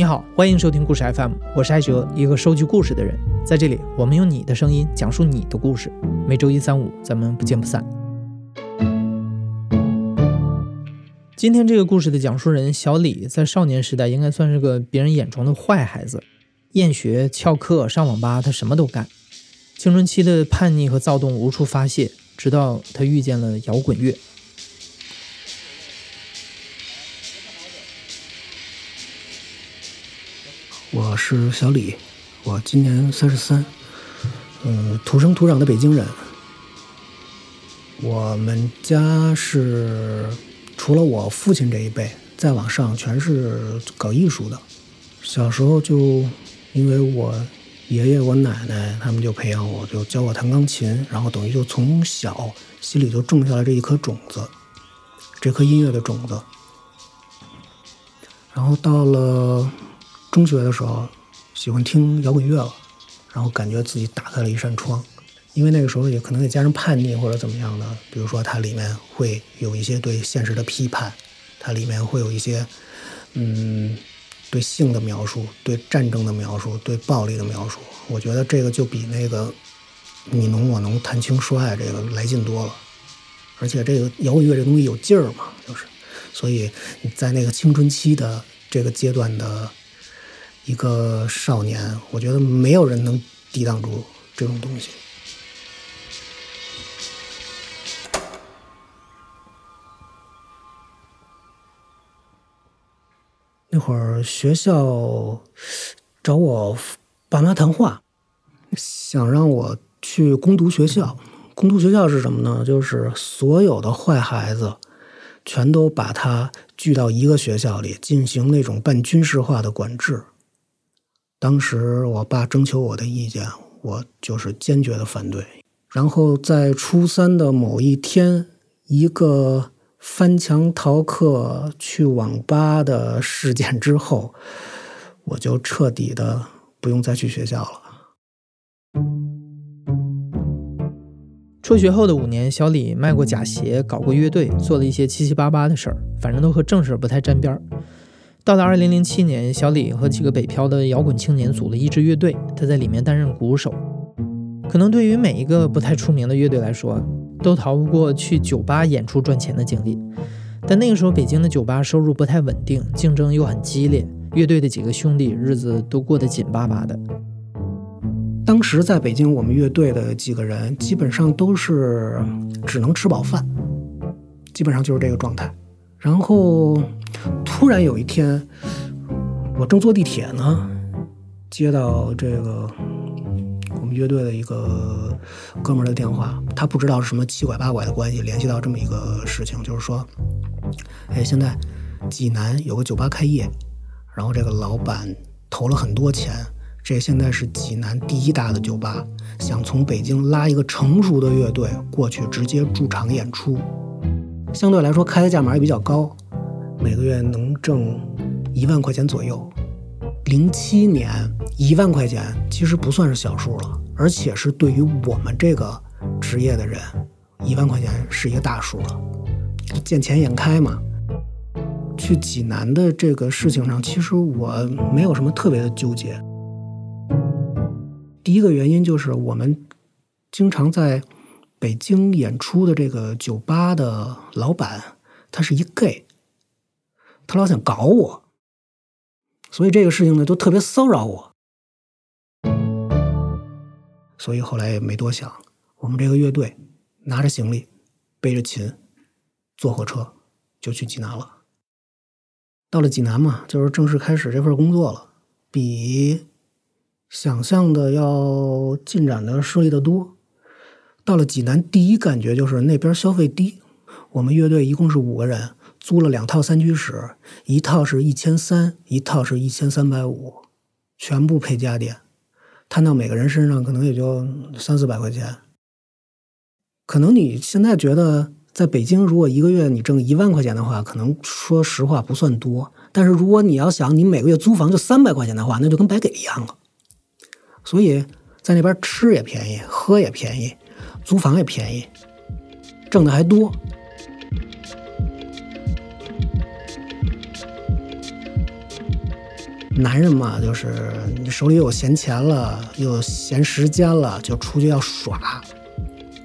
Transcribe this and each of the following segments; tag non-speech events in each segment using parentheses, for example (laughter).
你好，欢迎收听故事 FM，我是艾哲，一个收集故事的人。在这里，我们用你的声音讲述你的故事。每周一、三、五，咱们不见不散。今天这个故事的讲述人小李，在少年时代应该算是个别人眼中的坏孩子，厌学、翘课、上网吧，他什么都干。青春期的叛逆和躁动无处发泄，直到他遇见了摇滚乐。是小李，我今年三十三，嗯，土生土长的北京人。我们家是除了我父亲这一辈，再往上全是搞艺术的。小时候就因为我爷爷、我奶奶他们就培养我，就教我弹钢琴，然后等于就从小心里就种下了这一颗种子，这颗音乐的种子。然后到了。中学的时候，喜欢听摇滚乐了，然后感觉自己打开了一扇窗，因为那个时候也可能也加上叛逆或者怎么样的，比如说它里面会有一些对现实的批判，它里面会有一些，嗯，对性的描述，对战争的描述，对暴力的描述，我觉得这个就比那个你侬我侬谈情说爱这个来劲多了，而且这个摇滚乐这东西有劲儿嘛，就是，所以在那个青春期的这个阶段的。一个少年，我觉得没有人能抵挡住这种东西。那会儿学校找我爸妈谈话，想让我去攻读学校。攻读学校是什么呢？就是所有的坏孩子全都把他聚到一个学校里，进行那种半军事化的管制。当时我爸征求我的意见，我就是坚决的反对。然后在初三的某一天，一个翻墙逃课去网吧的事件之后，我就彻底的不用再去学校了。辍学后的五年，小李卖过假鞋，搞过乐队，做了一些七七八八的事儿，反正都和正事不太沾边儿。到了二零零七年，小李和几个北漂的摇滚青年组了一支乐队，他在里面担任鼓手。可能对于每一个不太出名的乐队来说，都逃不过去酒吧演出赚钱的经历。但那个时候，北京的酒吧收入不太稳定，竞争又很激烈，乐队的几个兄弟日子都过得紧巴巴的。当时在北京，我们乐队的几个人基本上都是只能吃饱饭，基本上就是这个状态。然后。突然有一天，我正坐地铁呢，接到这个我们乐队的一个哥们儿的电话，他不知道是什么七拐八拐的关系联系到这么一个事情，就是说，哎，现在济南有个酒吧开业，然后这个老板投了很多钱，这现在是济南第一大的酒吧，想从北京拉一个成熟的乐队过去直接驻场演出，相对来说开的价码也比较高。每个月能挣一万块钱左右，零七年一万块钱其实不算是小数了，而且是对于我们这个职业的人，一万块钱是一个大数了。见钱眼开嘛。去济南的这个事情上，其实我没有什么特别的纠结。第一个原因就是我们经常在北京演出的这个酒吧的老板，他是一 gay。他老想搞我，所以这个事情呢，就特别骚扰我。所以后来也没多想，我们这个乐队拿着行李，背着琴，坐火车就去济南了。到了济南嘛，就是正式开始这份工作了，比想象的要进展的顺利的多。到了济南，第一感觉就是那边消费低。我们乐队一共是五个人。租了两套三居室，一套是一千三，一套是一千三百五，全部配家电，摊到每个人身上可能也就三四百块钱。可能你现在觉得在北京，如果一个月你挣一万块钱的话，可能说实话不算多。但是如果你要想你每个月租房就三百块钱的话，那就跟白给一样了。所以在那边吃也便宜，喝也便宜，租房也便宜，挣的还多。男人嘛，就是你手里有闲钱了，有闲时间了，就出去要耍，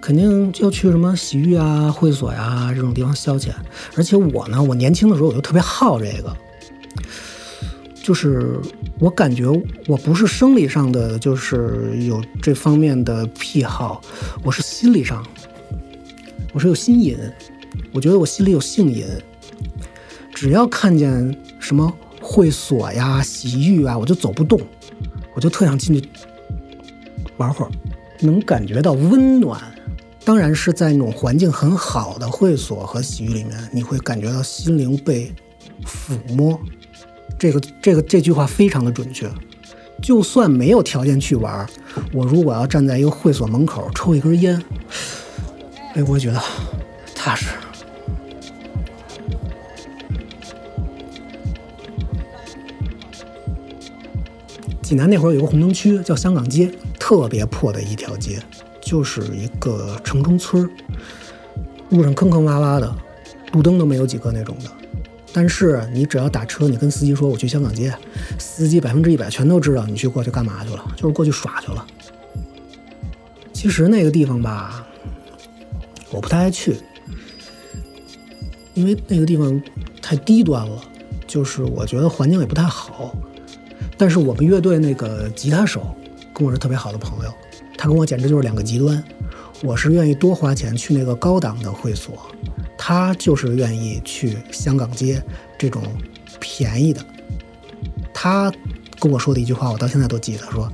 肯定要去什么洗浴啊、会所呀、这种地方消遣。而且我呢，我年轻的时候我就特别好这个，就是我感觉我不是生理上的，就是有这方面的癖好，我是心理上，我是有心瘾，我觉得我心里有性瘾，只要看见什么。会所呀，洗浴啊，我就走不动，我就特想进去玩会儿，能感觉到温暖。当然是在那种环境很好的会所和洗浴里面，你会感觉到心灵被抚摸。这个这个这句话非常的准确。就算没有条件去玩，我如果要站在一个会所门口抽一根烟，哎，我觉得踏实。济南那会儿有个红灯区叫香港街，特别破的一条街，就是一个城中村路上坑坑洼洼的，路灯都没有几个那种的。但是你只要打车，你跟司机说我去香港街，司机百分之一百全都知道你去过去干嘛去了，就是过去耍去了。其实那个地方吧，我不太爱去，因为那个地方太低端了，就是我觉得环境也不太好。但是我们乐队那个吉他手跟我是特别好的朋友，他跟我简直就是两个极端。我是愿意多花钱去那个高档的会所，他就是愿意去香港街这种便宜的。他跟我说的一句话，我到现在都记得，说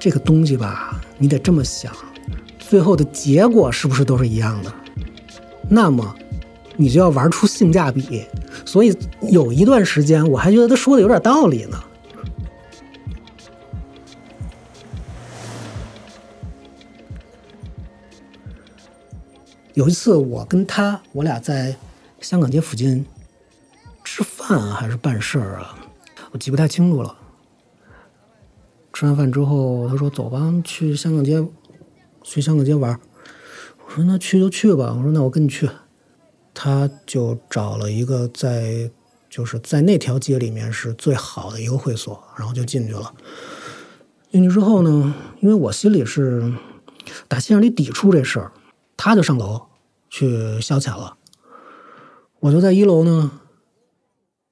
这个东西吧，你得这么想，最后的结果是不是都是一样的？那么你就要玩出性价比。所以有一段时间，我还觉得他说的有点道理呢。有一次，我跟他，我俩在香港街附近吃饭啊，还是办事儿啊，我记不太清楚了。吃完饭之后，他说：“走吧，去香港街，去香港街玩。”我说：“那去就去吧。”我说：“那我跟你去。”他就找了一个在就是在那条街里面是最好的一个会所，然后就进去了。进去之后呢，因为我心里是打心眼里抵触这事儿，他就上楼。去消遣了，我就在一楼呢，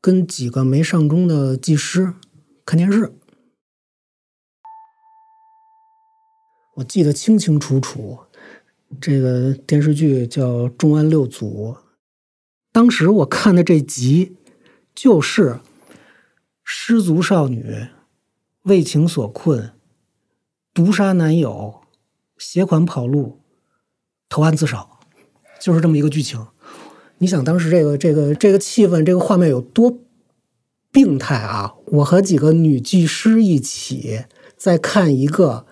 跟几个没上钟的技师看电视。我记得清清楚楚，这个电视剧叫《重案六组》，当时我看的这集就是失足少女为情所困，毒杀男友，携款跑路，投案自首。就是这么一个剧情，你想当时这个这个这个气氛，这个画面有多病态啊！我和几个女技师一起在看一个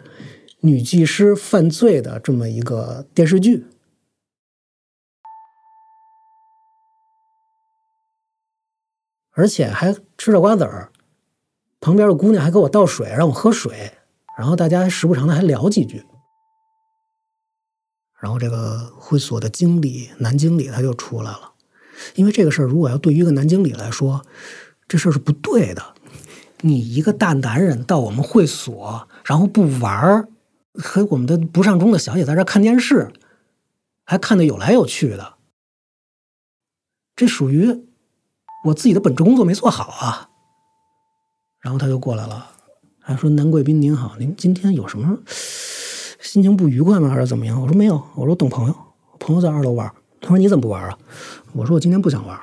女技师犯罪的这么一个电视剧，而且还吃着瓜子儿，旁边的姑娘还给我倒水让我喝水，然后大家时不常的还聊几句。然后这个会所的经理男经理他就出来了，因为这个事儿如果要对于一个男经理来说，这事儿是不对的。你一个大男人到我们会所，然后不玩儿，和我们的不上钟的小姐在这看电视，还看的有来有去的，这属于我自己的本职工作没做好啊。然后他就过来了，还说：“男贵宾您好，您今天有什么？”心情不愉快吗？还是怎么样？我说没有，我说等朋友，朋友在二楼玩。他说你怎么不玩啊？我说我今天不想玩。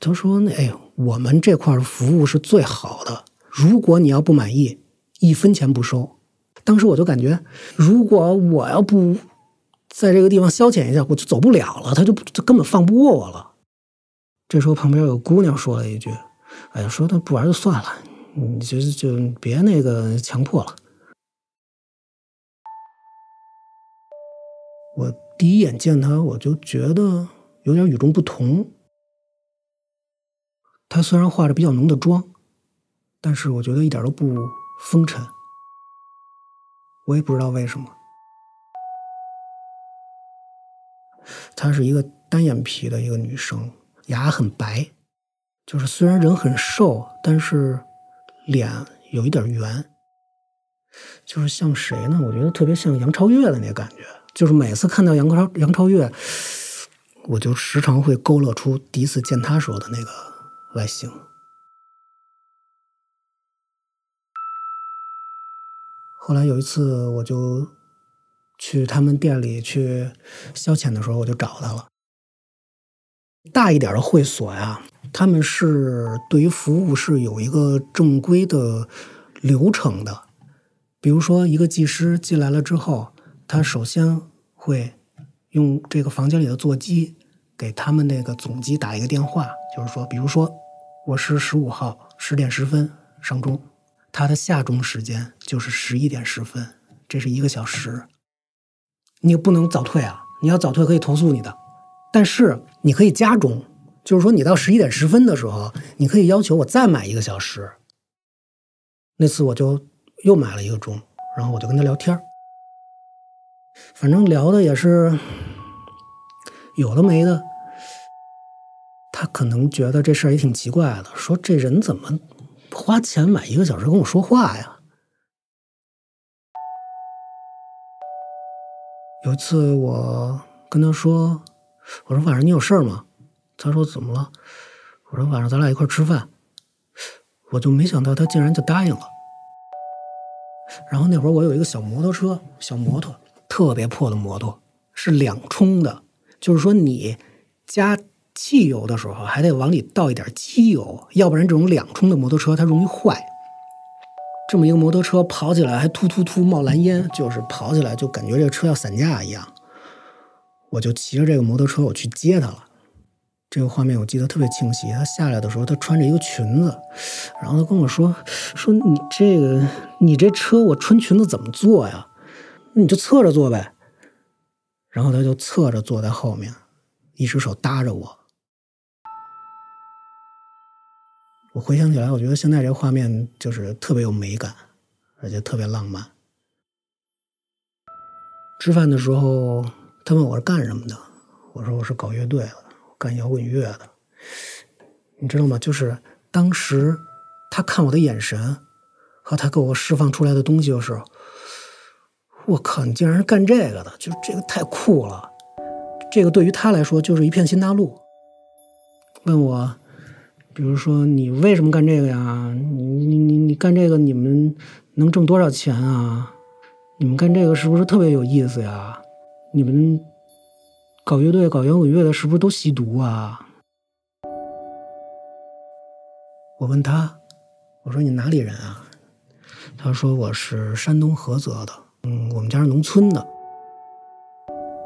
他说那哎，我们这块服务是最好的，如果你要不满意，一分钱不收。当时我就感觉，如果我要不在这个地方消遣一下，我就走不了了。他就就根本放不过我了。这时候旁边有姑娘说了一句：“哎呀，说他不玩就算了，你就就别那个强迫了。”我第一眼见他，我就觉得有点与众不同。他虽然化着比较浓的妆，但是我觉得一点都不风尘。我也不知道为什么。她是一个单眼皮的一个女生，牙很白，就是虽然人很瘦，但是脸有一点圆，就是像谁呢？我觉得特别像杨超越的那个感觉。就是每次看到杨超杨超越，我就时常会勾勒出第一次见他时候的那个外形。后来有一次，我就去他们店里去消遣的时候，我就找他了。大一点的会所呀，他们是对于服务是有一个正规的流程的。比如说，一个技师进来了之后，他首先会用这个房间里的座机给他们那个总机打一个电话，就是说，比如说我是十五号十点十分上钟，他的下钟时间就是十一点十分，这是一个小时。你不能早退啊！你要早退可以投诉你的。但是你可以加钟，就是说你到十一点十分的时候，你可以要求我再买一个小时。那次我就又买了一个钟，然后我就跟他聊天反正聊的也是有的没的。他可能觉得这事儿也挺奇怪的，说这人怎么花钱买一个小时跟我说话呀？有一次我跟他说。我说晚上你有事儿吗？他说怎么了？我说晚上咱俩一块吃饭。我就没想到他竟然就答应了。然后那会儿我有一个小摩托车，小摩托特别破的摩托，是两冲的，就是说你加汽油的时候还得往里倒一点机油，要不然这种两冲的摩托车它容易坏。这么一个摩托车跑起来还突突突冒蓝烟，就是跑起来就感觉这个车要散架一样。我就骑着这个摩托车，我去接他了。这个画面我记得特别清晰。他下来的时候，他穿着一个裙子，然后他跟我说：“说你这个，你这车我穿裙子怎么坐呀？那你就侧着坐呗。”然后他就侧着坐在后面，一只手搭着我。我回想起来，我觉得现在这个画面就是特别有美感，而且特别浪漫。吃饭的时候。他问我是干什么的，我说我是搞乐队的，干摇滚乐的。你知道吗？就是当时他看我的眼神和他给我释放出来的东西，的时候我靠，你竟然是干这个的，就这个太酷了。这个对于他来说就是一片新大陆。问我，比如说你为什么干这个呀？你你你你干这个，你们能挣多少钱啊？你们干这个是不是特别有意思呀？你们搞乐队、搞摇滚乐的，是不是都吸毒啊？我问他，我说你哪里人啊？他说我是山东菏泽的，嗯，我们家是农村的。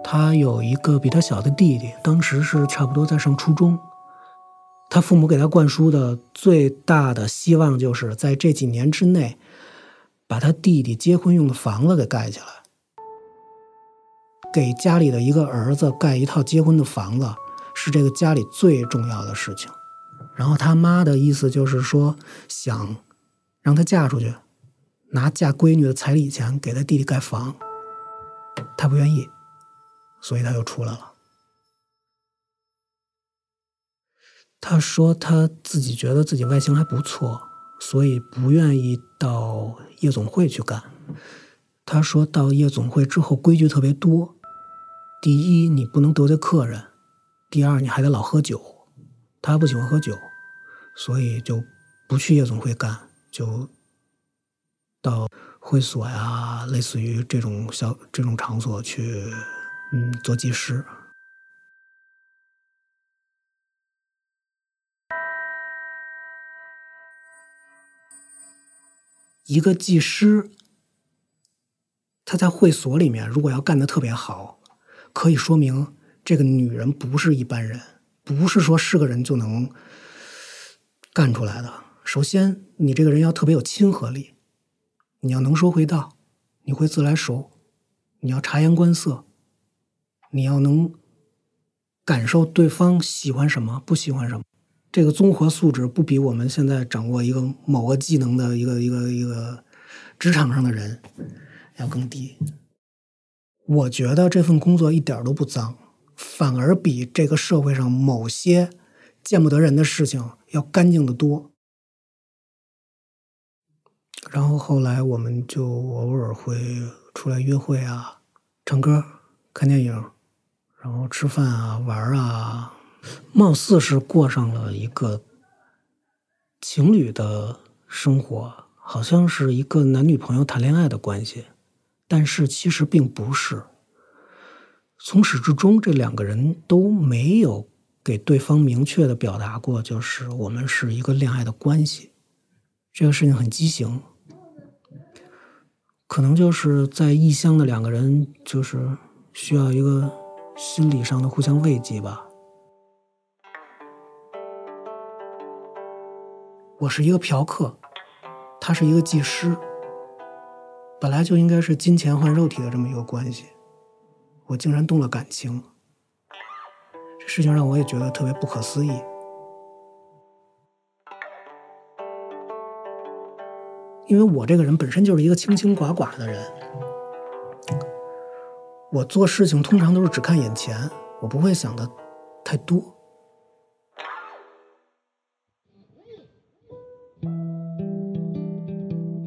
他有一个比他小的弟弟，当时是差不多在上初中。他父母给他灌输的最大的希望，就是在这几年之内，把他弟弟结婚用的房子给盖起来。给家里的一个儿子盖一套结婚的房子，是这个家里最重要的事情。然后他妈的意思就是说，想让他嫁出去，拿嫁闺女的彩礼钱给他弟弟盖房。他不愿意，所以他又出来了。他说他自己觉得自己外形还不错，所以不愿意到夜总会去干。他说到夜总会之后规矩特别多。第一，你不能得罪客人；第二，你还得老喝酒。他不喜欢喝酒，所以就不去夜总会干，就到会所呀，类似于这种小这种场所去，嗯，做技师。一个技师，他在会所里面，如果要干的特别好。可以说明这个女人不是一般人，不是说是个人就能干出来的。首先，你这个人要特别有亲和力，你要能说会道，你会自来熟，你要察言观色，你要能感受对方喜欢什么，不喜欢什么。这个综合素质不比我们现在掌握一个某个技能的一个一个一个职场上的人要更低。我觉得这份工作一点都不脏，反而比这个社会上某些见不得人的事情要干净的多。然后后来我们就偶尔会出来约会啊，唱歌、看电影，然后吃饭啊、玩啊，貌似是过上了一个情侣的生活，好像是一个男女朋友谈恋爱的关系，但是其实并不是。从始至终，这两个人都没有给对方明确的表达过，就是我们是一个恋爱的关系。这个事情很畸形，可能就是在异乡的两个人，就是需要一个心理上的互相慰藉吧。我是一个嫖客，他是一个技师，本来就应该是金钱换肉体的这么一个关系。我竟然动了感情，这事情让我也觉得特别不可思议。因为我这个人本身就是一个清清寡寡的人，我做事情通常都是只看眼前，我不会想的太多。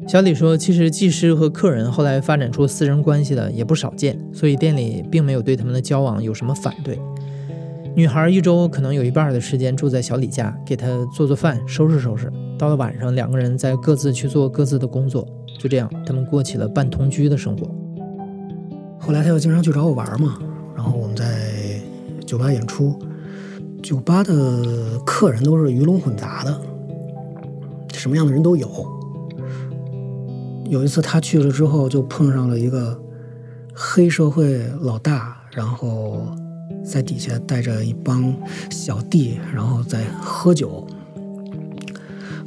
小李说：“其实技师和客人后来发展出私人关系的也不少见，所以店里并没有对他们的交往有什么反对。女孩一周可能有一半的时间住在小李家，给他做做饭、收拾收拾。到了晚上，两个人再各自去做各自的工作。就这样，他们过起了半同居的生活。后来他又经常去找我玩嘛，然后我们在酒吧演出，酒吧的客人都是鱼龙混杂的，什么样的人都有。”有一次他去了之后，就碰上了一个黑社会老大，然后在底下带着一帮小弟，然后在喝酒。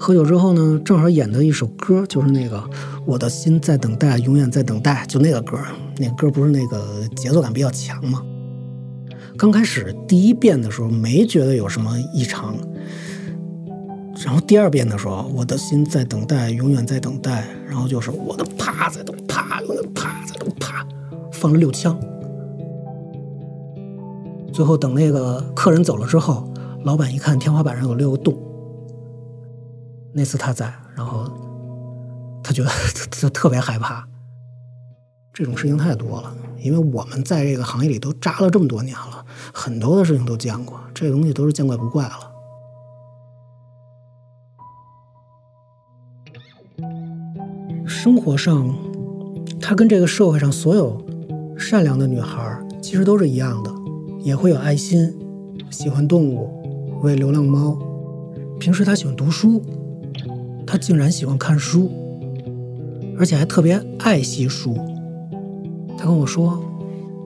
喝酒之后呢，正好演的一首歌，就是那个“我的心在等待，永远在等待”，就那个歌。那歌不是那个节奏感比较强吗？刚开始第一遍的时候没觉得有什么异常。然后第二遍的时候，我的心在等待，永远在等待。然后就是我的啪在动，啪，我的啪在动，啪，放了六枪。最后等那个客人走了之后，老板一看天花板上有六个洞。那次他在，然后他觉得 (laughs) 他特别害怕。这种事情太多了，因为我们在这个行业里都扎了这么多年了，很多的事情都见过，这东西都是见怪不怪了。生活上，她跟这个社会上所有善良的女孩其实都是一样的，也会有爱心，喜欢动物，喂流浪猫。平时她喜欢读书，他竟然喜欢看书，而且还特别爱惜书。他跟我说：“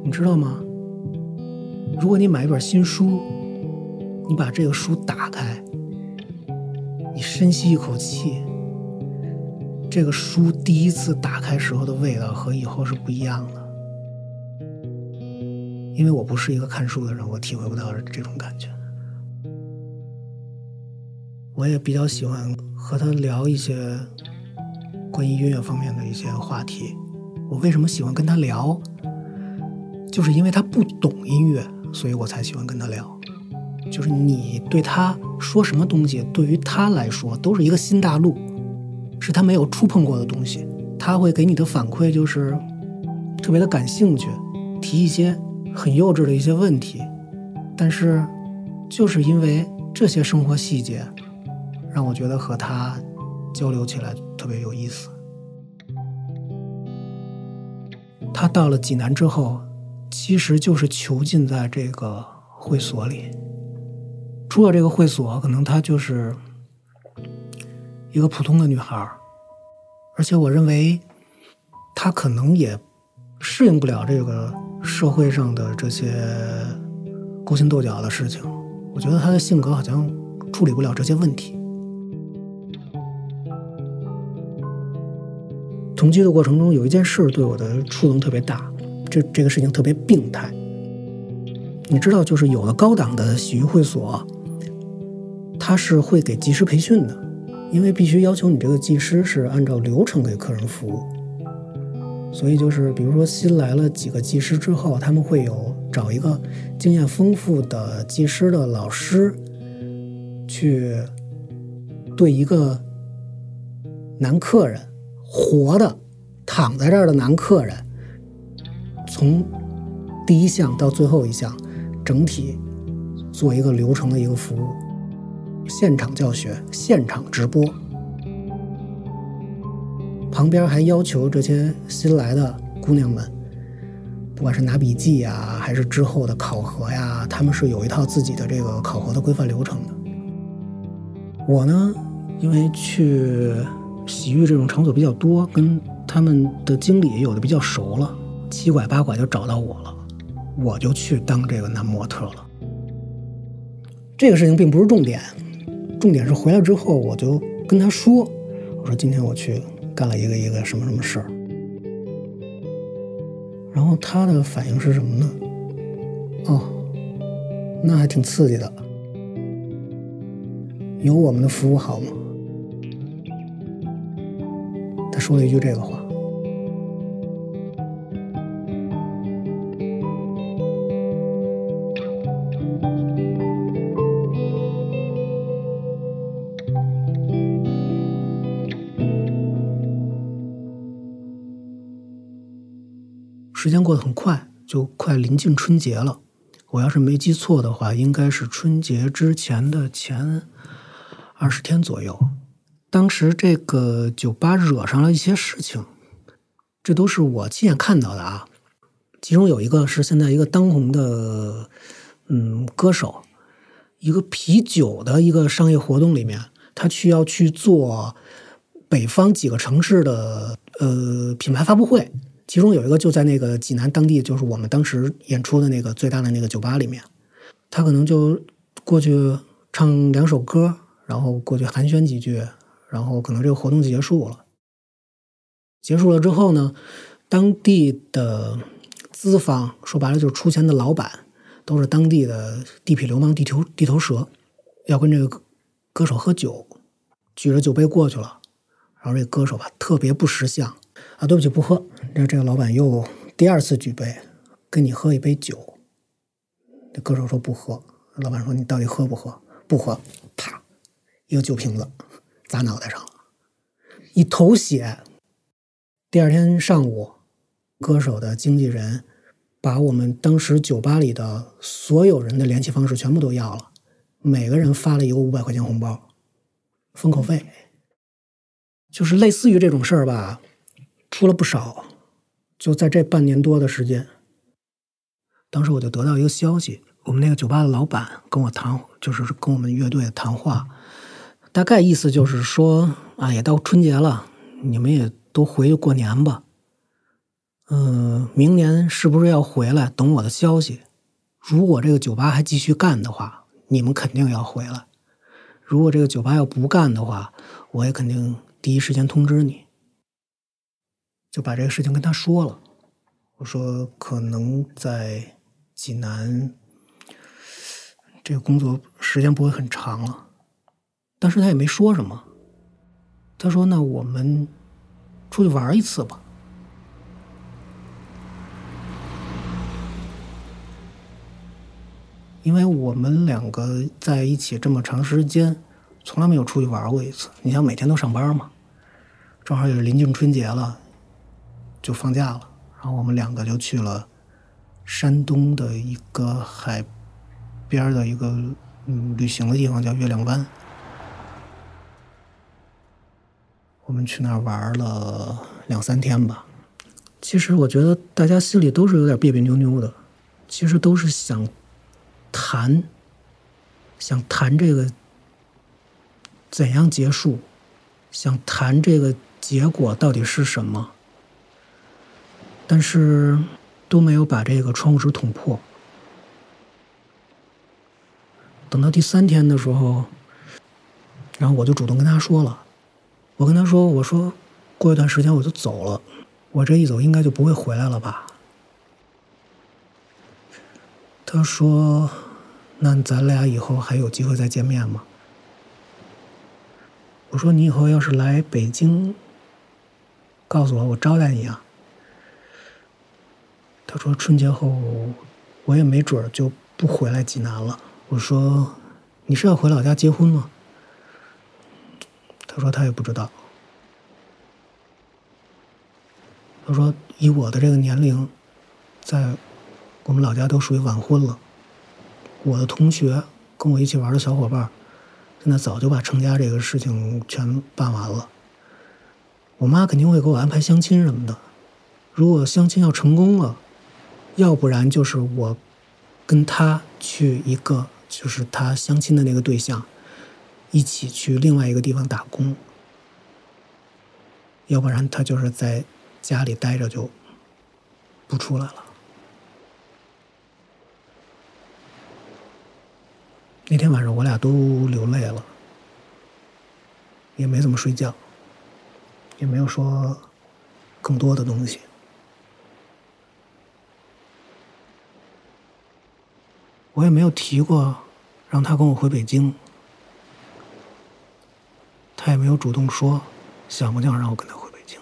你知道吗？如果你买一本新书，你把这个书打开，你深吸一口气。”这个书第一次打开时候的味道和以后是不一样的，因为我不是一个看书的人，我体会不到这种感觉。我也比较喜欢和他聊一些关于音乐方面的一些话题。我为什么喜欢跟他聊？就是因为他不懂音乐，所以我才喜欢跟他聊。就是你对他说什么东西，对于他来说都是一个新大陆。是他没有触碰过的东西，他会给你的反馈就是特别的感兴趣，提一些很幼稚的一些问题，但是就是因为这些生活细节，让我觉得和他交流起来特别有意思。他到了济南之后，其实就是囚禁在这个会所里，出了这个会所，可能他就是。一个普通的女孩，而且我认为她可能也适应不了这个社会上的这些勾心斗角的事情。我觉得她的性格好像处理不了这些问题。同居的过程中，有一件事对我的触动特别大，这这个事情特别病态。你知道，就是有的高档的洗浴会所，它是会给技师培训的。因为必须要求你这个技师是按照流程给客人服务，所以就是比如说新来了几个技师之后，他们会有找一个经验丰富的技师的老师，去对一个男客人活的躺在这儿的男客人，从第一项到最后一项，整体做一个流程的一个服务，现场教学，现场直播。旁边还要求这些新来的姑娘们，不管是拿笔记呀，还是之后的考核呀，他们是有一套自己的这个考核的规范流程的。我呢，因为去洗浴这种场所比较多，跟他们的经理有的比较熟了，七拐八拐就找到我了，我就去当这个男模特了。这个事情并不是重点，重点是回来之后我就跟他说，我说今天我去。干了一个一个什么什么事儿，然后他的反应是什么呢？哦，那还挺刺激的，有我们的服务好吗？说了一句这个话。时间过得很快，就快临近春节了。我要是没记错的话，应该是春节之前的前二十天左右。当时这个酒吧惹上了一些事情，这都是我亲眼看到的啊。其中有一个是现在一个当红的嗯歌手，一个啤酒的一个商业活动里面，他需要去做北方几个城市的呃品牌发布会。其中有一个就在那个济南当地，就是我们当时演出的那个最大的那个酒吧里面，他可能就过去唱两首歌，然后过去寒暄几句，然后可能这个活动就结束了。结束了之后呢，当地的资方说白了就是出钱的老板，都是当地的地痞流氓、地头地头蛇，要跟这个歌手喝酒，举着酒杯过去了，然后这歌手吧特别不识相。啊，对不起，不喝。这这个老板又第二次举杯，跟你喝一杯酒。这歌手说不喝。老板说你到底喝不喝？不喝。啪，一个酒瓶子砸脑袋上了，一头血。第二天上午，歌手的经纪人把我们当时酒吧里的所有人的联系方式全部都要了，每个人发了一个五百块钱红包，封口费。就是类似于这种事儿吧。出了不少，就在这半年多的时间。当时我就得到一个消息，我们那个酒吧的老板跟我谈，就是跟我们乐队谈话，大概意思就是说啊，也到春节了，你们也都回去过年吧。嗯，明年是不是要回来？等我的消息。如果这个酒吧还继续干的话，你们肯定要回来；如果这个酒吧要不干的话，我也肯定第一时间通知你。就把这个事情跟他说了，我说可能在济南这个工作时间不会很长了，但是他也没说什么。他说：“那我们出去玩一次吧。”因为我们两个在一起这么长时间，从来没有出去玩过一次。你想每天都上班嘛，正好也是临近春节了。就放假了，然后我们两个就去了山东的一个海边的一个嗯旅行的地方，叫月亮湾。我们去那儿玩了两三天吧。其实我觉得大家心里都是有点别别扭扭的，其实都是想谈，想谈这个怎样结束，想谈这个结果到底是什么。但是都没有把这个窗户纸捅破。等到第三天的时候，然后我就主动跟他说了，我跟他说：“我说过一段时间我就走了，我这一走应该就不会回来了吧？”他说：“那咱俩以后还有机会再见面吗？”我说：“你以后要是来北京，告诉我，我招待你啊。”他说：“春节后，我也没准就不回来济南了。”我说：“你是要回老家结婚吗？”他说：“他也不知道。”他说：“以我的这个年龄，在我们老家都属于晚婚了。我的同学跟我一起玩的小伙伴，现在早就把成家这个事情全办完了。我妈肯定会给我安排相亲什么的。如果相亲要成功了，要不然就是我跟他去一个，就是他相亲的那个对象，一起去另外一个地方打工。”要不然他就是在家里待着就不出来了。那天晚上我俩都流泪了，也没怎么睡觉，也没有说更多的东西。我也没有提过让他跟我回北京，他也没有主动说想不想让我跟他回北京。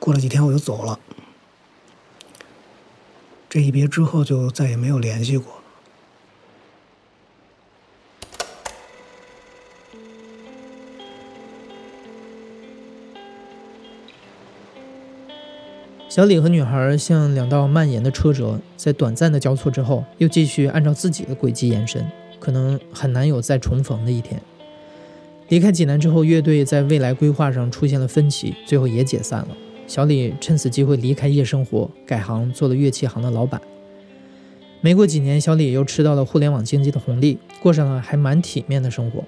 过了几天我就走了，这一别之后就再也没有联系过。小李和女孩像两道蔓延的车辙，在短暂的交错之后，又继续按照自己的轨迹延伸，可能很难有再重逢的一天。离开济南之后，乐队在未来规划上出现了分歧，最后也解散了。小李趁此机会离开夜生活，改行做了乐器行的老板。没过几年，小李又吃到了互联网经济的红利，过上了还蛮体面的生活。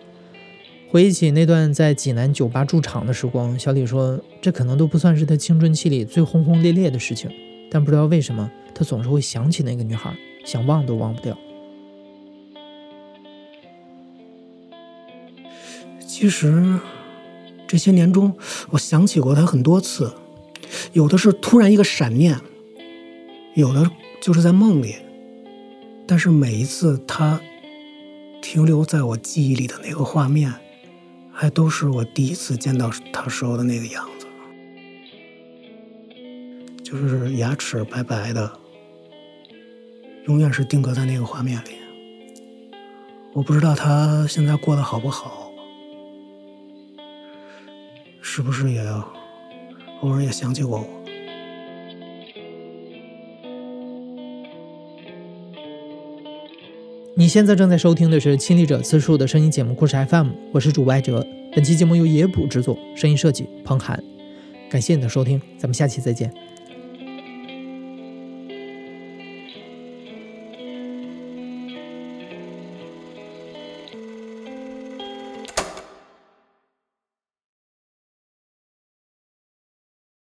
回忆起那段在济南酒吧驻场的时光，小李说：“这可能都不算是他青春期里最轰轰烈烈的事情，但不知道为什么，他总是会想起那个女孩，想忘都忘不掉。”其实这些年中，我想起过他很多次。有的是突然一个闪念，有的就是在梦里，但是每一次他停留在我记忆里的那个画面，还都是我第一次见到他时候的那个样子，就是牙齿白白的，永远是定格在那个画面里。我不知道他现在过得好不好，是不是也要？偶尔也想起过我。你现在正在收听的是《亲历者自述》的声音节目故事 FM，我是主播艾哲。本期节目由野捕制作，声音设计彭涵。感谢你的收听，咱们下期再见。